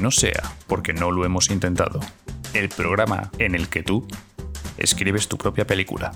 No sea porque no lo hemos intentado. El programa en el que tú escribes tu propia película.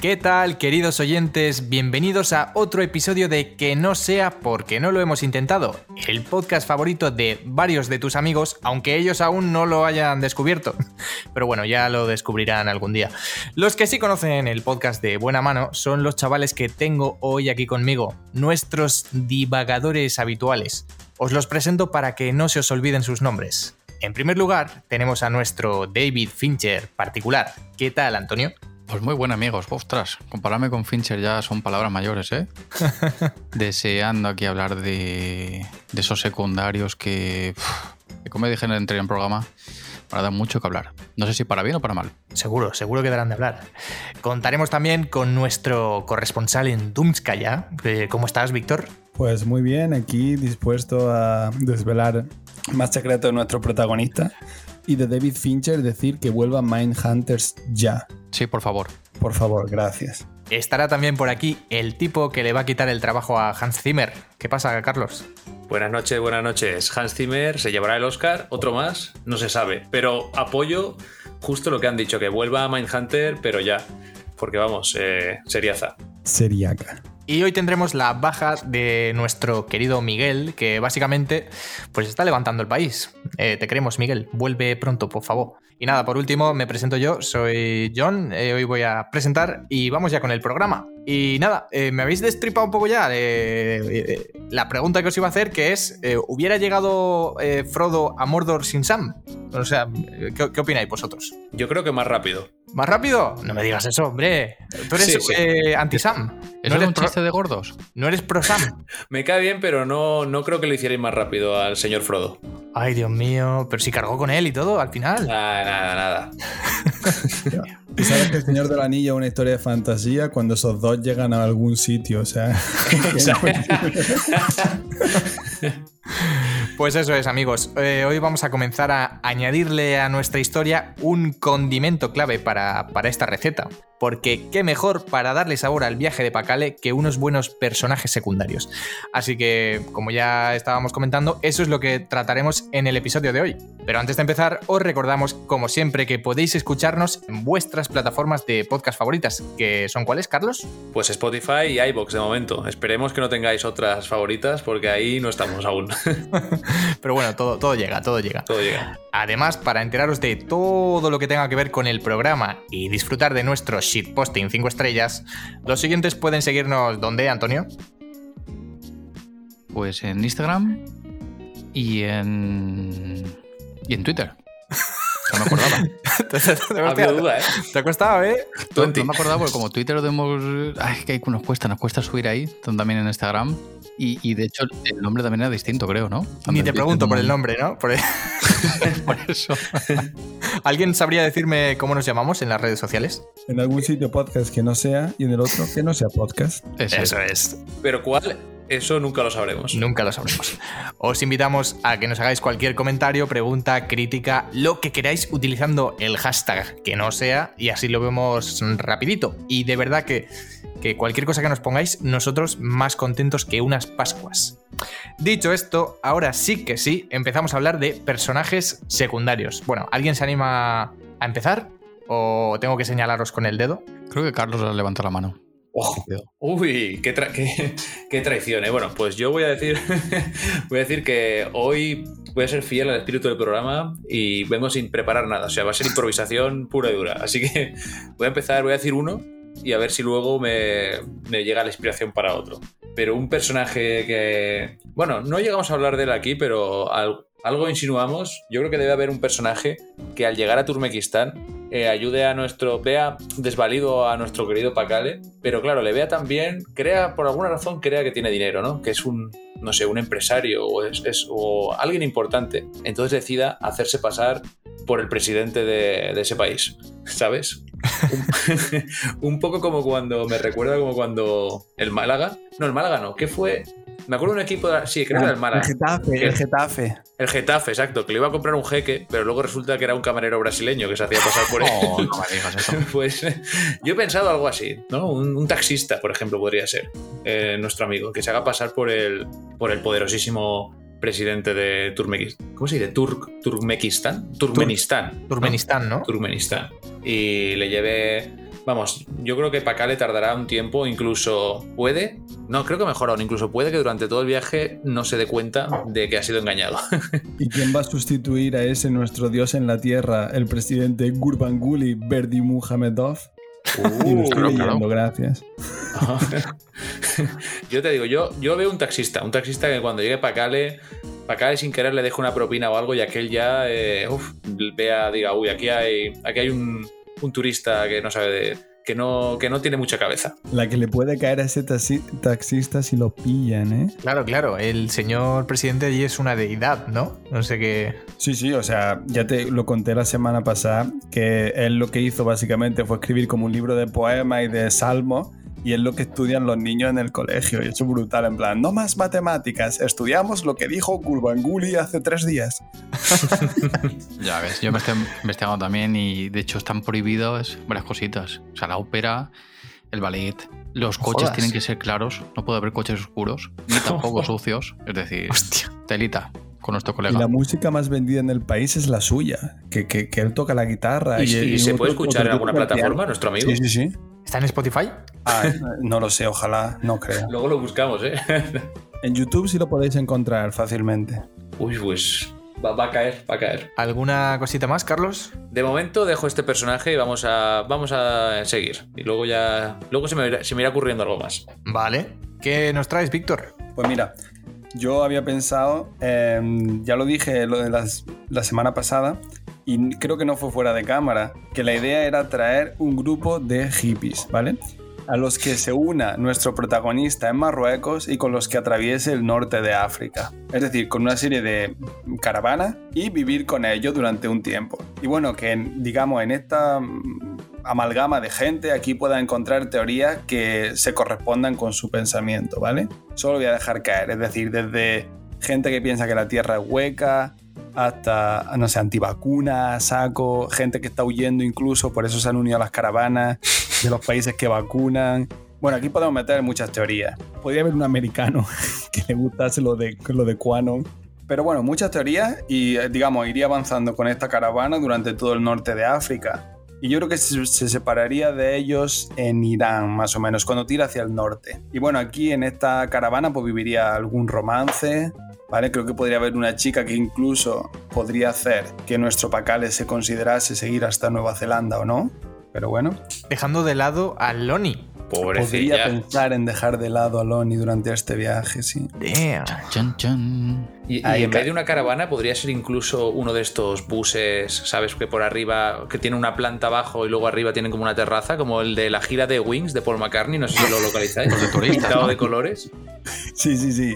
¿Qué tal, queridos oyentes? Bienvenidos a otro episodio de Que no sea porque no lo hemos intentado, el podcast favorito de varios de tus amigos, aunque ellos aún no lo hayan descubierto. Pero bueno, ya lo descubrirán algún día. Los que sí conocen el podcast de buena mano son los chavales que tengo hoy aquí conmigo, nuestros divagadores habituales. Os los presento para que no se os olviden sus nombres. En primer lugar, tenemos a nuestro David Fincher particular. ¿Qué tal, Antonio? Pues muy buen amigos, ostras, compararme con Fincher ya son palabras mayores, ¿eh? Deseando aquí hablar de, de esos secundarios que, que, como dije en el anterior programa, para dar mucho que hablar. No sé si para bien o para mal. Seguro, seguro que darán de hablar. Contaremos también con nuestro corresponsal en Dumskaya. ¿Cómo estás, Víctor? Pues muy bien, aquí dispuesto a desvelar más secretos de nuestro protagonista y de David Fincher decir que vuelva Mindhunters ya. Sí, por favor. Por favor, gracias. Estará también por aquí el tipo que le va a quitar el trabajo a Hans Zimmer. ¿Qué pasa, Carlos? Buenas noches, buenas noches. Hans Zimmer se llevará el Oscar, otro más, no se sabe. Pero apoyo justo lo que han dicho, que vuelva a Mindhunter, pero ya. Porque vamos, eh, seriaza. Seriaca. Y hoy tendremos la baja de nuestro querido Miguel, que básicamente pues está levantando el país. Eh, te queremos, Miguel. Vuelve pronto, por favor. Y nada, por último, me presento yo, soy John, eh, hoy voy a presentar y vamos ya con el programa. Y nada, eh, me habéis destripado un poco ya eh, la pregunta que os iba a hacer, que es, ¿hubiera llegado Frodo a Mordor sin Sam? O sea, ¿qué, ¿qué, opináis vosotros? Yo creo que más rápido. ¿Más rápido? No me digas eso, hombre. Tú eres sí, sí. anti-Sam. ¿Eso ¿No eres un chiste de gordos? ¿No eres pro-Sam? me cae bien, pero no, no creo que lo hicierais más rápido al señor Frodo. Ay, Dios mío, pero si cargó con él y todo al final. Nada, nada, nada. ¿Y sabes que el Señor del Anillo es una historia de fantasía cuando esos dos llegan a algún sitio? O sea. Pues eso es, amigos. Eh, hoy vamos a comenzar a añadirle a nuestra historia un condimento clave para, para, esta receta. Porque qué mejor para darle sabor al viaje de Pacale que unos buenos personajes secundarios. Así que, como ya estábamos comentando, eso es lo que trataremos en el episodio de hoy. Pero antes de empezar, os recordamos, como siempre, que podéis escucharnos en vuestras plataformas de podcast favoritas. ¿Que son cuáles, Carlos? Pues Spotify y iBox de momento. Esperemos que no tengáis otras favoritas porque ahí no estamos aún. Pero bueno, todo, todo llega, todo llega. Todo llega. Además, para enteraros de todo lo que tenga que ver con el programa y disfrutar de nuestro shitposting 5 estrellas, los siguientes pueden seguirnos ¿dónde, Antonio? Pues en Instagram y en. y en Twitter. No me acordaba. Había duda, ¿eh? Te ha costado, ¿eh? No, no me acordaba porque como Twitter lo tenemos... Ay, que nos cuesta, nos cuesta subir ahí, también en Instagram. Y, y, de hecho el nombre también era distinto, creo, ¿no? Ni te pregunto por el nombre, ¿no? Por, el... por eso. ¿Alguien sabría decirme cómo nos llamamos en las redes sociales? En algún sitio podcast que no sea y en el otro que no sea podcast. Eso, eso es. ¿Pero cuál? Eso nunca lo sabremos. Nunca lo sabremos. Os invitamos a que nos hagáis cualquier comentario, pregunta, crítica, lo que queráis utilizando el hashtag que no sea y así lo vemos rapidito. Y de verdad que, que cualquier cosa que nos pongáis, nosotros más contentos que unas Pascuas. Dicho esto, ahora sí que sí, empezamos a hablar de personajes secundarios. Bueno, ¿alguien se anima a empezar? ¿O tengo que señalaros con el dedo? Creo que Carlos levantó la mano. Oh, uy, qué, tra qué, qué, traición, ¿eh? Bueno, pues yo voy a decir voy a decir que hoy voy a ser fiel al espíritu del programa y vengo sin preparar nada. O sea, va a ser improvisación pura y dura. Así que voy a empezar, voy a decir uno y a ver si luego me, llega la inspiración para otro. Pero un personaje que. Bueno, no llegamos a hablar de él aquí, pero al, algo insinuamos. Yo creo que debe haber un personaje que al llegar a Turmequistán eh, ayude a nuestro, vea desvalido a nuestro querido Pacale, pero claro, le vea también, crea, por alguna razón, crea que tiene dinero, ¿no? Que es un, no sé, un empresario o, es, o alguien importante. Entonces decida hacerse pasar por el presidente de, de ese país, ¿sabes? un poco como cuando, me recuerda como cuando el Málaga, no, el Málaga no, ¿qué fue? Me acuerdo de un equipo, sí, creo que era el Málaga. El Getafe, el Getafe. El Getafe, exacto, que le iba a comprar un jeque, pero luego resulta que era un camarero brasileño que se hacía pasar por él. Oh, no me digas eso. pues yo he pensado algo así, ¿no? Un, un taxista, por ejemplo, podría ser eh, nuestro amigo, que se haga pasar por el, por el poderosísimo presidente de Turkmenistán. ¿Cómo se dice? Turk, Turkmenistán. Turkmenistán. Turkmenistán, ¿no? Turkmenistán. Y le lleve. Vamos, yo creo que acá le tardará un tiempo, incluso puede. No, creo que mejor aún, incluso puede que durante todo el viaje no se dé cuenta de que ha sido engañado. ¿Y quién va a sustituir a ese nuestro dios en la tierra, el presidente Gurbanguly Berdimuhamedov? Y lo estoy leyendo, gracias. yo te digo, yo, yo veo un taxista, un taxista que cuando llegue para Cale, para Cale sin querer le deje una propina o algo y aquel ya eh, uf, vea, diga, uy, aquí hay, aquí hay un, un turista que no sabe de. Que no, que no tiene mucha cabeza. La que le puede caer a ese taxi- taxista si lo pillan, ¿eh? Claro, claro. El señor presidente allí es una deidad, ¿no? No sé qué. Sí, sí, o sea, ya te lo conté la semana pasada, que él lo que hizo básicamente fue escribir como un libro de poemas y de salmos, y es lo que estudian los niños en el colegio, y eso es brutal, en plan, no más matemáticas, estudiamos lo que dijo Gurbanguly hace tres días. Ya ves, yo me estoy investigando también y de hecho están prohibidas varias cositas. O sea, la ópera, el ballet, los coches jodas. tienen que ser claros, no puede haber coches oscuros, ni tampoco sucios. Es decir, Hostia. telita con nuestro Y colega. la música más vendida en el país es la suya, que, que- que él toca la guitarra. ¿Y, y se otro- puede escuchar en alguna plataforma, piano. nuestro amigo? Sí, sí, sí. ¿Está en Spotify? Ah, no lo sé, ojalá, no creo. Luego lo buscamos, ¿eh? En YouTube sí lo podéis encontrar fácilmente. Uy, pues va, va a caer, va a caer. ¿Alguna cosita más, Carlos? De momento dejo este personaje y vamos a, vamos a seguir. Y luego ya. Luego se me, irá, se me irá ocurriendo algo más. Vale. ¿Qué nos traes, Víctor? Pues mira, yo había pensado, eh, ya lo dije lo de las- la semana pasada, y creo que no fue fuera de cámara, que la idea era traer un grupo de hippies, ¿vale? A los que se una nuestro protagonista en Marruecos y con los que atraviese el norte de África. Es decir, con una serie de caravanas y vivir con ellos durante un tiempo. Y bueno, que en- digamos en esta mm, amalgama de gente aquí pueda encontrar teorías que se correspondan con su pensamiento, ¿vale? Solo voy a dejar caer, es decir, desde gente que piensa que la Tierra es hueca, hasta, no sé, antivacunas, saco, gente que está huyendo incluso, por eso se han unido a las caravanas de los países que vacunan. Bueno, aquí podemos meter muchas teorías. Podría haber un americano que le gustase lo de, lo de Quanon. Pero bueno, muchas teorías y, eh, digamos, iría avanzando con esta caravana durante todo el norte de África. Y yo creo que se, se separaría de ellos en Irán, más o menos, cuando tira hacia el norte. Y bueno, aquí en esta caravana pues viviría algún romance, ¿vale? Creo que podría haber una chica que incluso podría hacer que nuestro Pacale se considerase seguir hasta Nueva Zelanda o no. Pero bueno, Dejando de lado a Loni. podría Pobrecilla. pensar en dejar de lado a Loni durante este viaje, sí. Damn. Chan, chan. Y, y en vez de una caravana, podría ser incluso uno de estos buses, ¿sabes? Que por arriba, que tiene una planta abajo y luego arriba tienen como una terraza, como el de la gira de Wings de Paul McCartney, no sé si lo localizáis. Los de turistas, ¿no? de colores. Sí, sí, sí.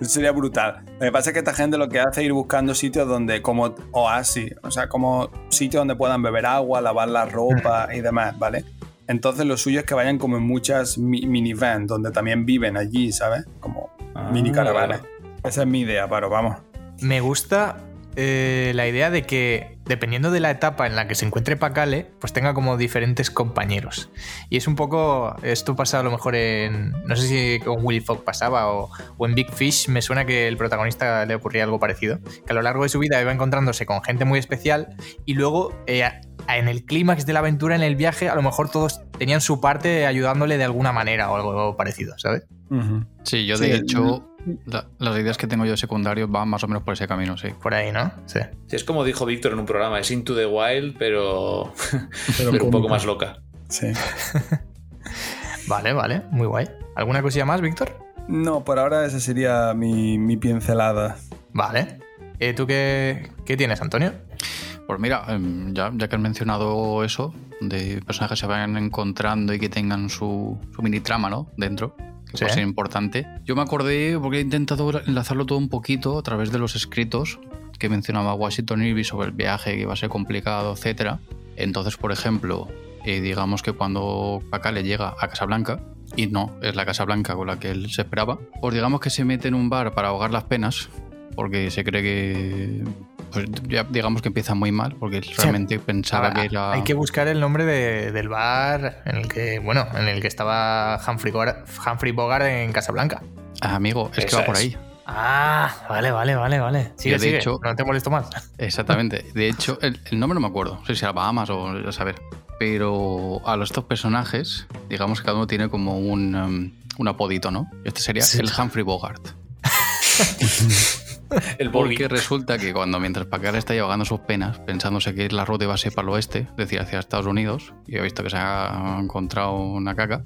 Eso sería brutal. Lo que pasa es que esta gente lo que hace es ir buscando sitios donde, como oasis, o sea, como sitios donde puedan beber agua, lavar la ropa y demás, ¿vale? Entonces lo suyo es que vayan como en muchas mi- minivans, donde también viven allí, ¿sabes? Como Ah, mini caravanas. vale. Esa es mi idea, Paro, vamos. Me gusta eh, la idea de que, dependiendo de la etapa en la que se encuentre Pacale, pues tenga como diferentes compañeros. Y es un poco. Esto pasa a lo mejor en. No sé si con Willy Fogg pasaba o, o en Big Fish. Me suena que el protagonista le ocurría algo parecido. Que a lo largo de su vida iba encontrándose con gente muy especial y luego. eh, en el clímax de la aventura, en el viaje, a lo mejor todos tenían su parte ayudándole de alguna manera o algo parecido, ¿sabes? Sí, yo Sí, de hecho, la- las ideas que tengo yo de secundario van más o menos por ese camino, sí. Por ahí, ¿no? Sí. Sí, es como dijo Víctor en un programa, es Into the Wild, pero, pero un poco más loca. Sí. Vale, vale, muy guay. ¿Alguna cosilla más, Víctor? No, por ahora esa sería mi, mi pincelada. Vale. Eh, ¿Tú qué, qué tienes, Antonio? Pues mira, em, ya, ya que has mencionado eso, de personajes que se vayan encontrando y que tengan su, su mini trama, ¿no? Dentro, Sí. ser importante. Yo me acordé, porque he intentado enlazarlo todo un poquito a través de los escritos que mencionaba Washington Irving sobre el viaje, que iba a ser complicado, etcétera. Entonces, por ejemplo, eh, digamos que cuando Pacale llega a Casablanca, y no es la Casa Blanca con la que él se esperaba, pues digamos que se mete en un bar para ahogar las penas, porque se cree que, pues ya digamos que empieza muy mal, porque realmente pensaba Ahora, que era... Hay que buscar el nombre de- del bar en el que, bueno, en el que estaba Humphrey Bogart, Humphrey Bogart en Casablanca. Ah, amigo, es que va por ahí. Ah, vale, vale, vale, vale. Sigue, de sigue. hecho- no te molesto más. Exactamente. De hecho, el, el nombre no me acuerdo. No sé si era Bahamas o a saber. Pero a los estos personajes, digamos que cada uno tiene como un, um, un apodito, ¿no? Este sería Sí. el Humphrey Bogart. El. Porque resulta que cuando mientras Pacal está llevando sus penas, pensándose que la ruta iba a ser para el oeste, es decir, hacia Estados Unidos, y ha visto que se ha encontrado una caca,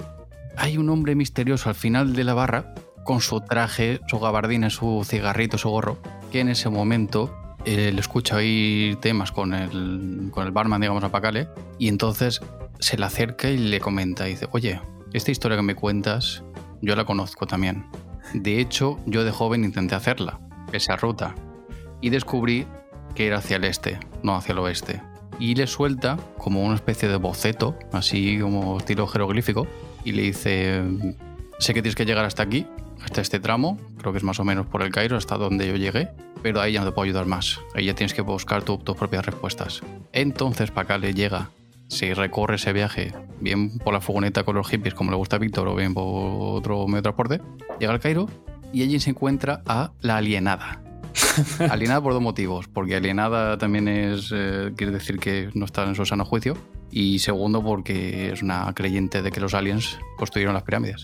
hay un hombre misterioso al final de la barra con su traje, su gabardina, su cigarrito, su gorro, que en ese momento eh, le escucha oír temas con el, con el barman, digamos, a Pacale, y entonces se le acerca y le comenta, y dice, oye, esta historia que me cuentas, yo la conozco también. De hecho, yo de joven intenté hacerla, esa ruta, y descubrí que era hacia el este, no hacia el oeste. Y le suelta como una especie de boceto, así como estilo jeroglífico, y le dice, sé que tienes que llegar hasta aquí, hasta este tramo, creo que es más o menos por el Cairo, hasta donde yo llegué, pero ahí ya no te puedo ayudar más, ahí ya tienes que buscar tu- tus propias respuestas. Entonces Pacale llega, se recorre ese viaje, bien por la furgoneta con los hippies, como le gusta a Víctor, o bien por otro medio de transporte, llega al Cairo y allí se encuentra a la alienada. alienada por dos motivos, porque alienada también es, eh, quiere decir que no está en su sano juicio, y segundo porque es una creyente de que los aliens construyeron las pirámides.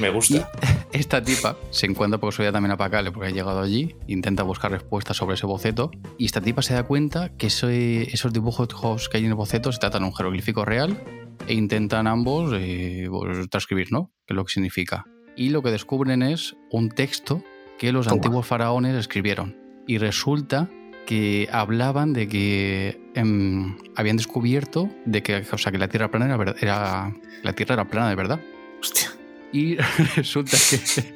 Me gusta. Esta tipa se encuentra por casualidad también a Pacale porque ha llegado allí, intenta buscar respuestas sobre ese boceto y esta tipa se da cuenta que ese- esos dibujos que hay en el boceto se tratan de un jeroglífico real e intentan ambos eh, pues, transcribir, ¿no? ¿Qué es lo que significa? Y lo que descubren es un texto que los Toma. antiguos faraones escribieron y resulta que hablaban de que em, habían descubierto de que, o sea, que la Tierra plana era, era la Tierra era plana de verdad. Hostia. Y resulta que,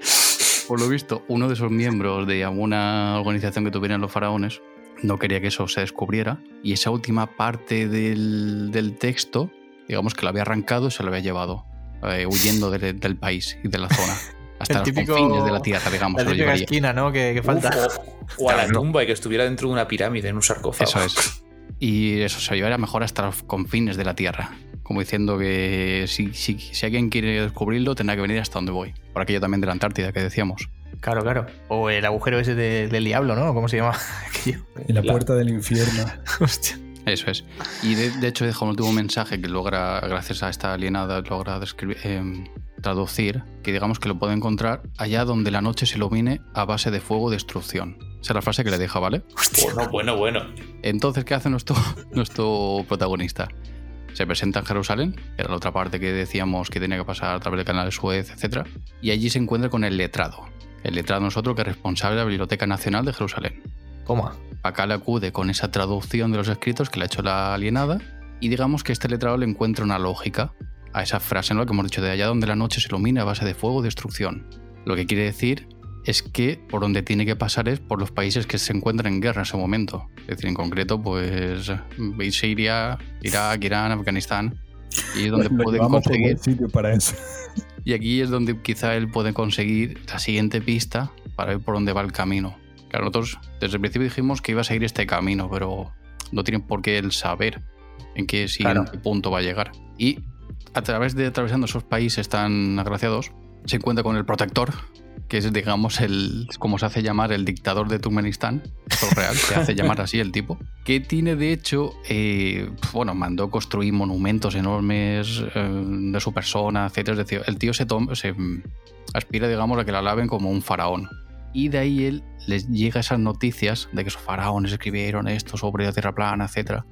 por lo visto, uno de esos miembros de alguna organización que tuvieran los faraones no quería que eso se descubriera. Y esa última parte del, del texto, digamos que lo había arrancado y se lo había llevado, eh, huyendo de- del país y de la zona. Hasta El los típico- confines de la tierra, digamos. La típica esquina, ¿no? Que, que falta. Uf, o, o a la tumba y que estuviera dentro de una pirámide, en un sarcófago. Eso es. Y eso se llevaría mejor hasta los confines de la tierra. Como diciendo que si, si, si alguien quiere descubrirlo, tendrá que venir hasta donde voy. Por aquello también de la Antártida que decíamos. Claro, claro. O el agujero ese de- del diablo, ¿no? ¿Cómo se llama? Aquello. La La- puerta del infierno. Hostia. Eso es. Y de, de hecho deja un último mensaje que logra, gracias a esta alienada, logra describir- em, traducir, que digamos que lo puede encontrar allá donde la noche se ilumine a base de fuego y destrucción. Esa es la frase que le deja, ¿vale? Bueno, bueno, bueno. Entonces, ¿qué hace nuestro, nuestro protagonista? Se presenta en Jerusalén, que era la otra parte que decíamos que tenía que pasar a través del canal de Suez, etc. Y allí se encuentra con el letrado. El letrado es otro que es responsable de la Biblioteca Nacional de Jerusalén. Toma. Acá le acude con esa traducción de los escritos que le ha hecho la alienada y digamos que este letrado le encuentra una lógica a esa frase ¿no? que hemos dicho de allá donde la noche se ilumina a base de fuego destrucción. Lo que quiere decir es que por donde tiene que pasar es por los países que se encuentran en guerra en ese momento. Es decir, en concreto, pues Siria, Irak, Irán, Afganistán. Y es donde Lo pueden conseguir buen sitio para eso. y aquí es donde quizá él puede conseguir la siguiente pista para ver por dónde va el camino. Claro, nosotros desde el principio dijimos que iba a seguir este camino, pero no tiene por qué él saber en qué siguiente Claro. punto va a llegar. Y a través de atravesando esos países tan agraciados, se encuentra con el protector, que es, digamos, el, como se hace llamar, el dictador de Turkmenistán. Es real, se hace llamar así el tipo. Que tiene, de hecho, eh, bueno, mandó construir monumentos enormes eh, de su persona, etc. Es decir, el tío se, mm, aspira, digamos, a que la alaben como un faraón. Y de ahí él les llega esas noticias de que esos faraones escribieron esto sobre la tierra plana, etc.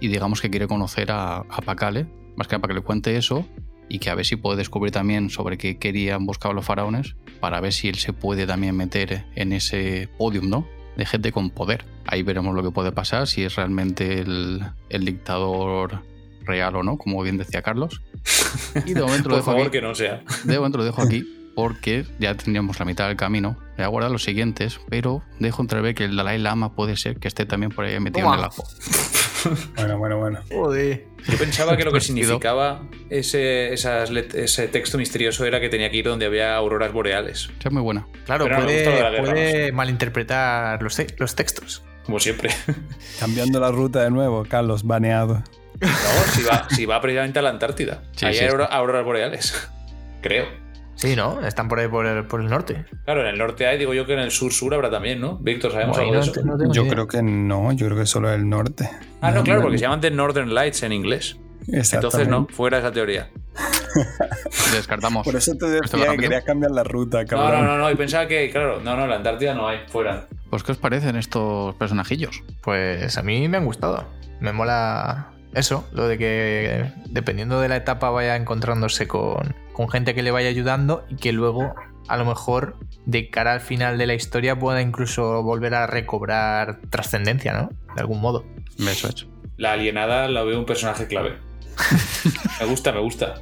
Y digamos que quiere conocer a, a Pacale, más que nada para que le cuente eso y que a ver si puede descubrir también sobre qué querían buscar los faraones, para ver si él se puede también meter en ese podium, ¿no? De gente con poder. Ahí veremos lo que puede pasar, si es realmente el, el dictador real o no, como bien decía Carlos. Y de momento lo Por dejo favor, aquí. que no sea. De momento lo dejo aquí porque ya tendríamos la mitad del camino. Voy a guardar los siguientes, pero dejo entrever que el Dalai Lama puede ser que esté también por ahí metido en el ajo. Bueno, bueno, bueno. Joder. Yo pensaba que lo que significaba ese, esas let- ese texto misterioso era que tenía que ir donde había auroras boreales. Esa es muy buena. Claro, Pero puede, guerra, malinterpretar los, te- los textos. Como siempre. Cambiando la ruta de nuevo, Carlos, baneado. No, si va, si va precisamente a la Antártida. Sí, Ahí sí, hay auroras boreales. Creo. Sí, ¿no? Están por ahí por el, por el norte. Claro, en el norte hay, digo yo que en el sur-sur habrá también, ¿no? Víctor, ¿sabemos Ahí algo de no eso? Yo idea. creo que no, yo creo que solo el norte. Ah, no, claro, porque se llaman The Northern Lights en inglés. Entonces no, fuera esa teoría. Descartamos. Por eso te ¿Esto va decía que querías cambiar la ruta, No, cabrón. no, no, no, y pensaba que, claro, no, no, la Antártida no hay, fuera. Pues, ¿qué os parecen estos personajillos? Pues a mí me han gustado. Me mola eso, lo de que dependiendo de la etapa vaya encontrándose con, con gente que le vaya ayudando y que luego a lo mejor de cara al final de la historia pueda incluso volver a recobrar trascendencia, ¿no? De algún modo. Eso hecho. La alienada la veo un personaje clave. me gusta, me gusta.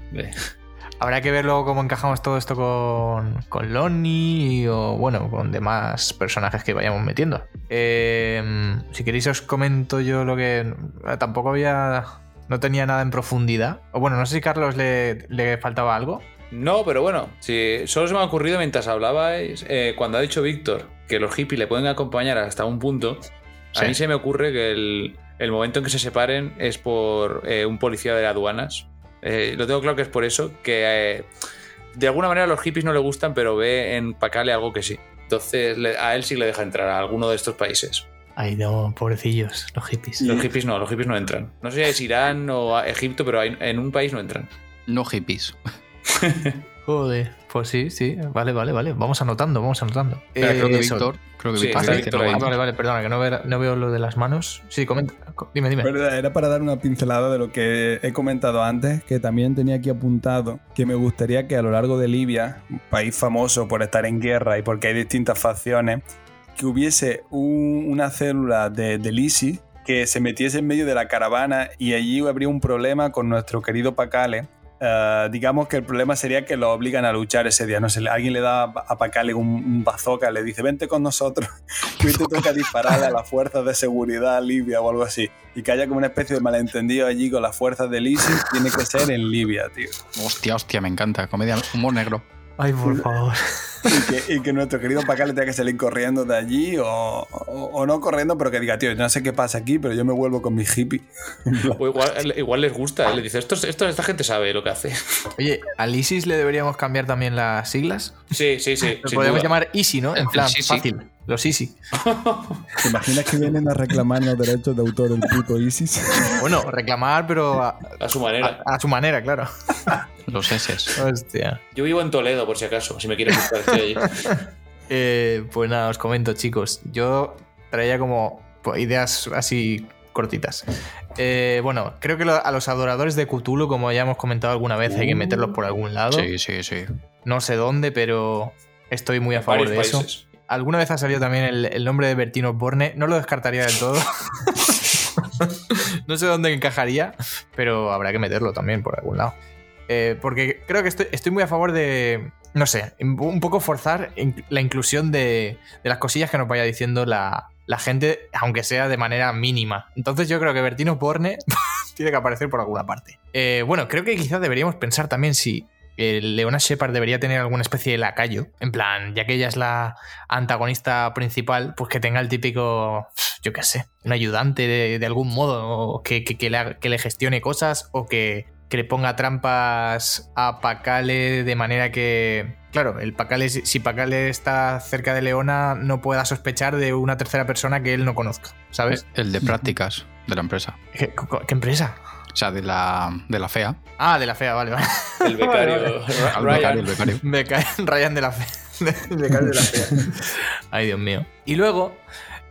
Habrá que ver luego cómo encajamos todo esto con, con Lonnie o, bueno, con demás personajes que vayamos metiendo. Eh, si queréis os comento yo lo que... Tampoco había... No tenía nada en profundidad. O bueno, no sé si Carlos le, le faltaba algo. No, pero bueno, si solo se me ha ocurrido mientras hablabais, eh, cuando ha dicho Víctor que los hippies le pueden acompañar hasta un punto, a Sí. mí se me ocurre que el, el momento en que se separen es por eh, un policía de aduanas. Eh, lo tengo claro que es por eso, que eh, de alguna manera los hippies no le gustan, pero ve en Pacale algo que sí. Entonces a él sí le deja entrar a alguno de estos países. Ay, no, pobrecillos, los hippies. Los hippies no, los hippies no entran. No sé si es Irán o Egipto, pero hay- en un país no entran. No hippies. Joder, pues sí, sí. Vale, vale, vale. Vamos anotando, vamos anotando. Creo que eso. Víctor. Creo que Sí, Víctor Ah, Víctor vale, vale, perdona, que no veo, no veo lo de las manos. Sí, comenta. co- Dime, dime. Verdad, era para dar una pincelada de lo que he comentado antes, que también tenía aquí apuntado, que me gustaría que a lo largo de Libia, un país famoso por estar en guerra y porque hay distintas facciones, que hubiese un- una célula de, del ISIS que se metiese en medio de la caravana y allí habría un problema con nuestro querido Pacale. Eh, digamos que el problema sería que lo obligan a luchar ese día. No sé, alguien le da a Pacale un, un bazooka, le dice, vente con nosotros, que hoy te toca dispararle a las fuerzas de seguridad libia o algo así. Y que haya como una especie de malentendido allí con las fuerzas del ISIS, tiene que ser en Libia, tío. Hostia, hostia, me encanta. Comedia, humor negro. Ay, por favor. Y que, y que nuestro querido Pacale tenga que salir corriendo de allí o, o- o no corriendo, pero que diga, tío, yo no sé qué pasa aquí, pero yo me vuelvo con mi hippie. O igual, igual les gusta, ¿eh? le dice, esto, esto, esta gente sabe lo que hace. Oye, ¿al ISIS le deberíamos cambiar también las siglas? Sí, sí, sí. Lo duda. llamar Easy, ¿no? En plan, fácil. Los Easy. ¿Te imaginas que vienen a reclamar los derechos de autor del puto ISIS? Bueno, reclamar, pero a, A su manera. a- a su manera, claro. Los S. Hostia. Yo vivo en Toledo, por si acaso, si me quieres buscar, estoy allí. Eh, pues nada, os comento, chicos. Yo traía como pues, ideas así cortitas. Eh, bueno, creo que lo- a los adoradores de Cthulhu, como ya hemos comentado alguna vez, hay que meterlos por algún lado. Sí, sí, sí. No sé dónde, pero estoy muy a favor de eso. Alguna vez ha salido también el, el nombre de Bertino Borne. No lo descartaría del todo. no sé dónde encajaría, pero habrá que meterlo también por algún lado. Eh, porque creo que estoy, estoy muy a favor de, no sé, un poco forzar la inclusión de, de las cosillas que nos vaya diciendo la, la gente, aunque sea de manera mínima. Entonces yo creo que Bertino Borne tiene que aparecer por alguna parte. Eh, bueno, creo que quizás deberíamos pensar también si el Leona Shepard debería tener alguna especie de lacayo. En plan, ya que ella es la antagonista principal, pues que tenga el típico, yo qué sé, un ayudante de, de algún modo, que, que le gestione cosas o que, que le ponga trampas a Pacale de manera que, claro, el Pacale, si Pacale está cerca de Leona, no pueda sospechar de una tercera persona que él no conozca, ¿sabes? El de prácticas de la empresa. ¿Qué, qué empresa? O sea, de la, de la FEA. Ah, de la fea, vale, vale. El becario. Ryan. becario, el becario. Ryan de la fe. Me cae de la fe. Ay, Dios mío. Y luego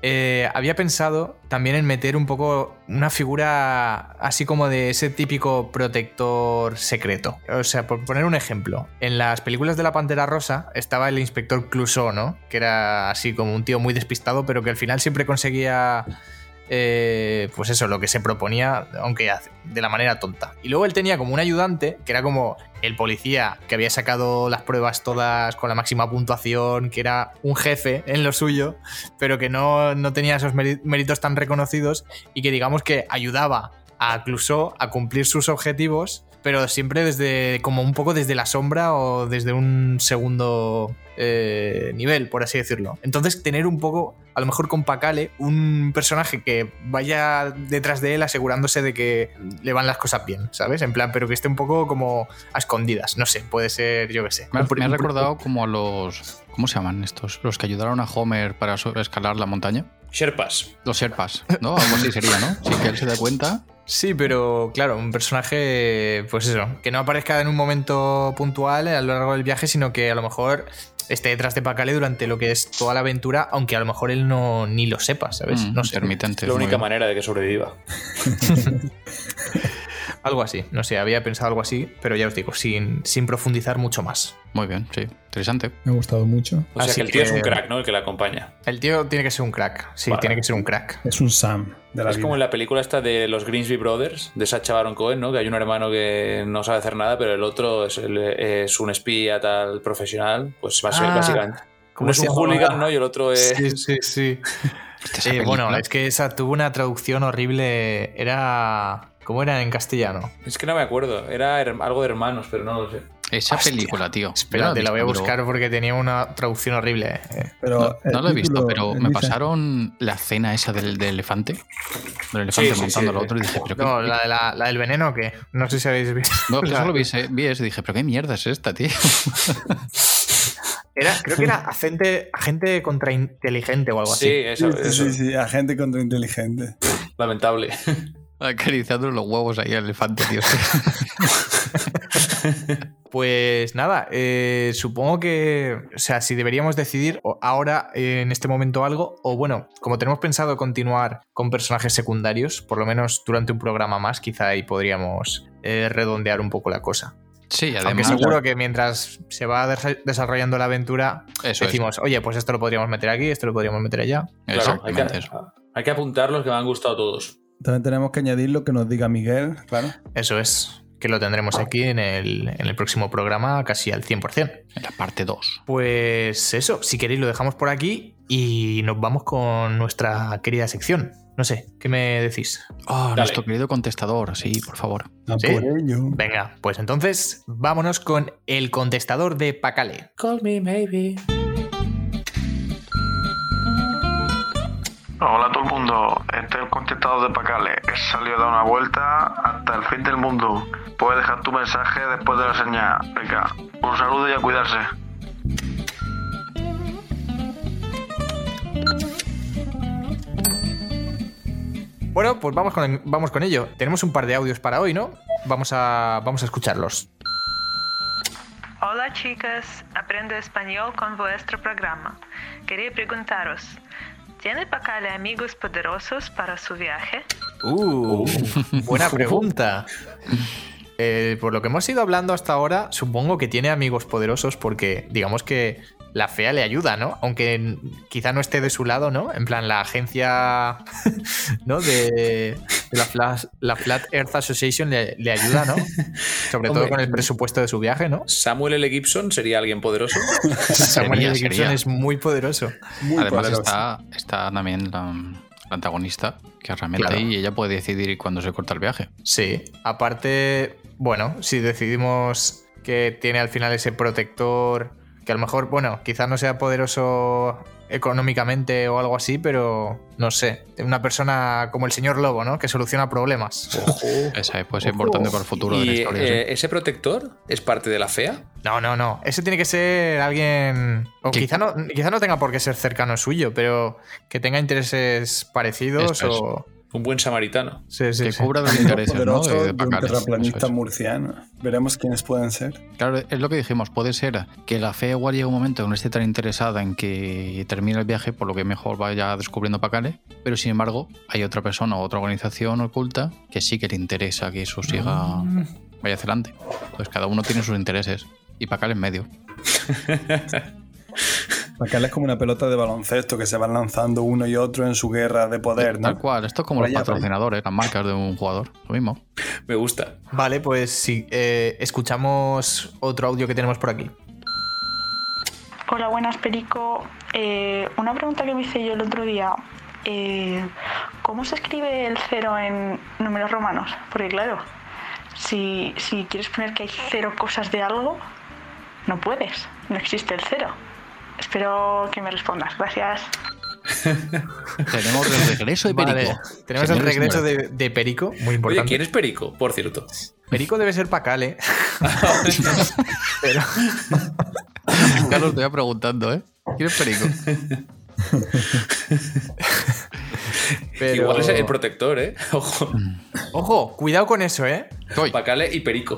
eh, había pensado también en meter un poco una figura así como de ese típico protector secreto. O sea, por poner un ejemplo, en las películas de la Pantera Rosa estaba el inspector Clouseau, ¿no? Que era así como un tío muy despistado, pero que al final siempre conseguía eh, pues eso, lo que se proponía, aunque de la manera tonta. Y luego él tenía como un ayudante, que era como el policía que había sacado las pruebas todas con la máxima puntuación, que era un jefe en lo suyo, pero que no, no tenía esos méritos tan reconocidos y que digamos que ayudaba a Clouseau a cumplir sus objetivos, pero siempre desde como un poco desde la sombra o desde un segundo eh, nivel, por así decirlo. Entonces, tener un poco, a lo mejor con Pacale, un personaje que vaya detrás de él asegurándose de que le van las cosas bien, ¿sabes? En plan, pero que esté un poco como a escondidas. No sé, puede ser, yo qué sé. Me, me ha recordado como a los. ¿Cómo se llaman estos? Los que ayudaron a Homer para escalar la montaña. Sherpas. Los Sherpas, ¿no? Algo así sería, ¿no? Sin que él se dé cuenta. Sí, pero claro, un personaje, pues eso, que no aparezca en un momento puntual a lo largo del viaje, sino que a lo mejor esté detrás de Pacale durante lo que es toda la aventura, aunque a lo mejor él no ni lo sepa, ¿sabes? Mm, no sé. intermitente. Es la única manera de que sobreviva. Algo así, no sé, había pensado algo así, pero ya os digo, sin, sin profundizar mucho más. Muy bien, sí. Interesante. Me ha gustado mucho. O sea que el tío es un crack, ¿no? El que la acompaña. El tío tiene que ser un crack, sí, Vale. tiene que ser un crack. Es un Sam de la Es vida. como en la película esta de los Grimsby Brothers, de Sacha Baron Cohen, ¿no? Que hay un hermano que no sabe hacer nada, pero el otro es, el- es un espía tal profesional. Pues basi- Ah, básicamente. ¿cómo Uno es un hooligan, ¿no? Y el otro es. Sí, sí, sí. Eh, bueno, es que esa tuvo una traducción horrible. Era. ¿Cómo era en castellano? Es que no me acuerdo. Era her- algo de hermanos, pero no lo sé. Esa Hostia. película, tío. Espera, Yo te la voy a buscar porque tenía una traducción horrible. eh. Pero No, no lo he visto, pero me dice- pasaron la escena esa del, del elefante. Del elefante Sí, montando sí, al otro y dije, pero qué. No, la, de la, la del veneno, que no sé si habéis visto. No, La- solo vi, vi eso y dije, pero qué mierda es esta, tío. Era, creo que era agente, agente contrainteligente o algo Sí, así. sí, eso. sí, sí, agente contrainteligente. Lamentable. Acariciando los huevos ahí al elefante, tío. Pues nada, eh, supongo que, o sea, si deberíamos decidir ahora eh, en este momento algo, o bueno, como tenemos pensado continuar con personajes secundarios, por lo menos durante un programa más, quizá ahí podríamos eh, redondear un poco la cosa. Sí, Aunque además. seguro que mientras se va desa- desarrollando la aventura, Eso es. decimos, oye, pues esto lo podríamos meter aquí, esto lo podríamos meter allá. Claro, hay que, hay que apuntar los que me han gustado todos. También tenemos que añadir lo que nos diga Miguel, claro. Eso es, que lo tendremos aquí en el, en el próximo programa casi al 100%. En la parte 2. Pues eso, si queréis lo dejamos por aquí y nos vamos con nuestra querida sección. No sé, ¿qué me decís? Oh, nuestro querido contestador, sí, por favor. A ¿Sí? por ello. Venga, pues entonces vámonos con el contestador de Pacale. Call me maybe. Hola a todo el mundo, este es el contestador de Pacale. He salido a dar una vuelta hasta el fin del mundo. Puedes dejar tu mensaje después de la señal. Venga, un saludo y a cuidarse. Bueno, pues vamos con, vamos con ello. Tenemos un par de audios para hoy, ¿no? Vamos a, vamos a escucharlos. Hola chicas, aprendo español con vuestro programa. Quería preguntaros, ¿tiene Pacale amigos poderosos para su viaje? Uh, buena pregunta. Eh, por lo que hemos ido hablando hasta ahora, supongo que tiene amigos poderosos porque digamos que la fea le ayuda, ¿no? Aunque quizá no esté de su lado, ¿no? En plan, la agencia ¿no? de, de la, Flat, la Flat Earth Association le, le ayuda, ¿no? Sobre todo con el presupuesto de su viaje, ¿no? Samuel L. Gibson sería alguien poderoso. Samuel L. Gibson sería. es muy poderoso. Muy Además poderoso. está, está también la, la antagonista, que realmente Claro. ahí ella puede decidir cuándo se corta el viaje. Sí, aparte, bueno, si decidimos que tiene al final ese protector, que a lo mejor, bueno, quizás no sea poderoso económicamente o algo así, pero no sé, una persona como el señor Lobo, ¿no? Que soluciona problemas. Esa puede ser importante para el futuro de la ¿Y historia. sí. eh, ese protector es parte de la fea? No, no, no. Ese tiene que ser alguien. O ¿Qué? quizá no, quizá no tenga por qué ser cercano suyo, pero que tenga intereses parecidos es. o. Un buen samaritano. Sí, sí, que sí. cubra los intereses, ¿no? De, de un Pacales. terraplanista es. murciano. Veremos quiénes pueden ser. Claro, es lo que dijimos. Puede ser que la fe igual llegue un momento que no esté tan interesada en que termine el viaje, por lo que mejor vaya descubriendo Pacale, pero sin embargo hay otra persona o otra organización oculta que sí que le interesa que eso siga, Mm. vaya hacia adelante. Entonces cada uno tiene sus intereses y Pacale en medio. Acá es como una pelota de baloncesto que se van lanzando uno y otro en su guerra de poder, Tal ¿no? cual, esto es como los patrocinadores, las marcas de un jugador, lo mismo. Me gusta. Vale, pues sí, eh, escuchamos otro audio que tenemos por aquí. Hola, buenas, Perico. Eh, una pregunta que me hice yo el otro día. eh, ¿cómo se escribe el cero en números romanos? Porque claro, si, si quieres poner que hay cero cosas de algo, no puedes, no existe el cero. Espero que me respondas. Gracias. Tenemos el regreso de Perico. Vale, tenemos el regreso de, de Perico, muy Oye, importante. ¿quién es Perico, por cierto? Perico debe ser Pacal, ¿eh? Pero, Carlos, te voy preguntando, ¿eh? ¿Quién es Perico? pero- Igual es el protector, ¿eh? Ojo. Ojo, cuidado con eso, ¿eh? Pacale y Perico.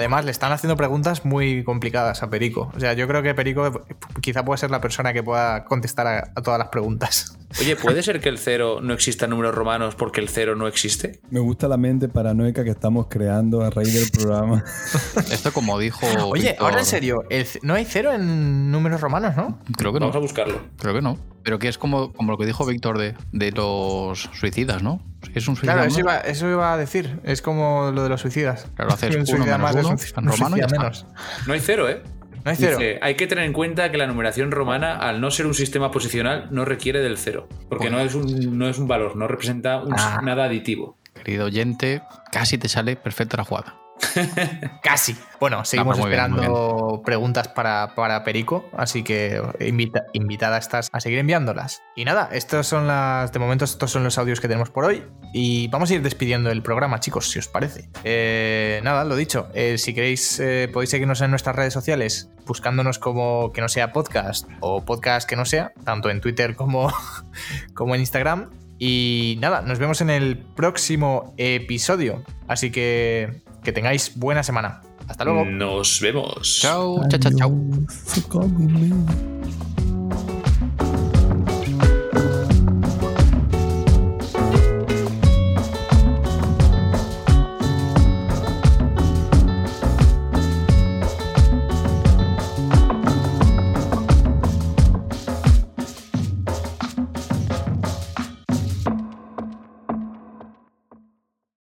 Además, le están haciendo preguntas muy complicadas a Perico. O sea, yo creo que Perico quizá pueda ser la persona que pueda contestar a, a todas las preguntas. Oye, ¿puede ser que el cero no exista en números romanos porque el cero no existe? Me gusta la mente paranoica que estamos creando a raíz del programa. Esto como dijo. Oye, Víctor- ahora en serio, el no hay cero en números romanos, ¿no? Creo que no. Vamos a buscarlo. Creo que no. Pero que es como, como lo que dijo Víctor de, de los suicidas, ¿no? Es un suicida. Claro, eso iba, eso iba a decir. Es como lo de los suicidas. Claro, haces Un uno suicida menos más es uno, un- en un romano y ya menos. No hay cero, ¿eh? No hay cero. Dice, hay que tener en cuenta que la numeración romana, al no ser un sistema posicional, no requiere del cero. Porque no es un, no es un valor, no representa un- Ah. nada aditivo. Querido oyente, casi te sale perfecta la jugada. Casi. Bueno, seguimos muy bien, esperando preguntas para, para Perico, así que invita, invitada estás a seguir enviándolas. Y nada, estos son las. De momento, estos son los audios que tenemos por hoy. Y vamos a ir despidiendo el programa, chicos, si os parece. Eh, nada, lo dicho. eh, si queréis, eh, podéis seguirnos en nuestras redes sociales, buscándonos como que no sea podcast o podcast que no sea, tanto en Twitter como, como en Instagram. Y nada, nos vemos en el próximo episodio. Así que que tengáis buena semana. Hasta luego. Nos vemos. Chao, chao, chao, chao.